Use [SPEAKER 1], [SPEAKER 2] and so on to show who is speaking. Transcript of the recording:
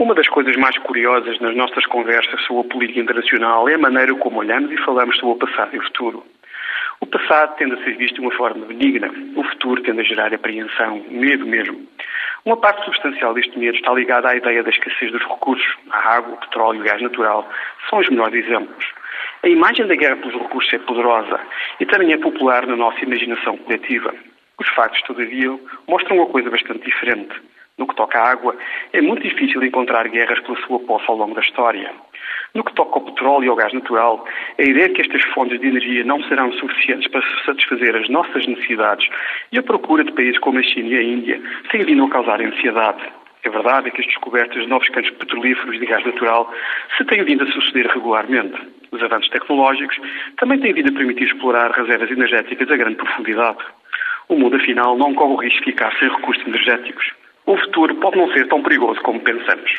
[SPEAKER 1] Uma das coisas mais curiosas nas nossas conversas sobre a política internacional é a maneira como olhamos e falamos sobre o passado e o futuro. O passado tende a ser visto de uma forma benigna, o futuro tende a gerar apreensão, medo mesmo. Uma parte substancial deste medo está ligada à ideia da escassez dos recursos. A água, o petróleo e o gás natural são os melhores exemplos. A imagem da guerra pelos recursos é poderosa e também é popular na nossa imaginação coletiva. Os factos, todavia, mostram uma coisa bastante diferente. No que toca à água, é muito difícil encontrar guerras pela sua poça ao longo da história. No que toca ao petróleo e ao gás natural, a ideia é que estas fontes de energia não serão suficientes para satisfazer as nossas necessidades e a procura de países como a China e a Índia tem vindo a causar ansiedade. É verdade que as descobertas de novos campos petrolíferos de gás natural se têm vindo a suceder regularmente. Os avanços tecnológicos também têm vindo a permitir explorar reservas energéticas a grande profundidade. O mundo, afinal, não corre o risco de ficar sem recursos energéticos. Pode não ser tão perigoso como pensamos.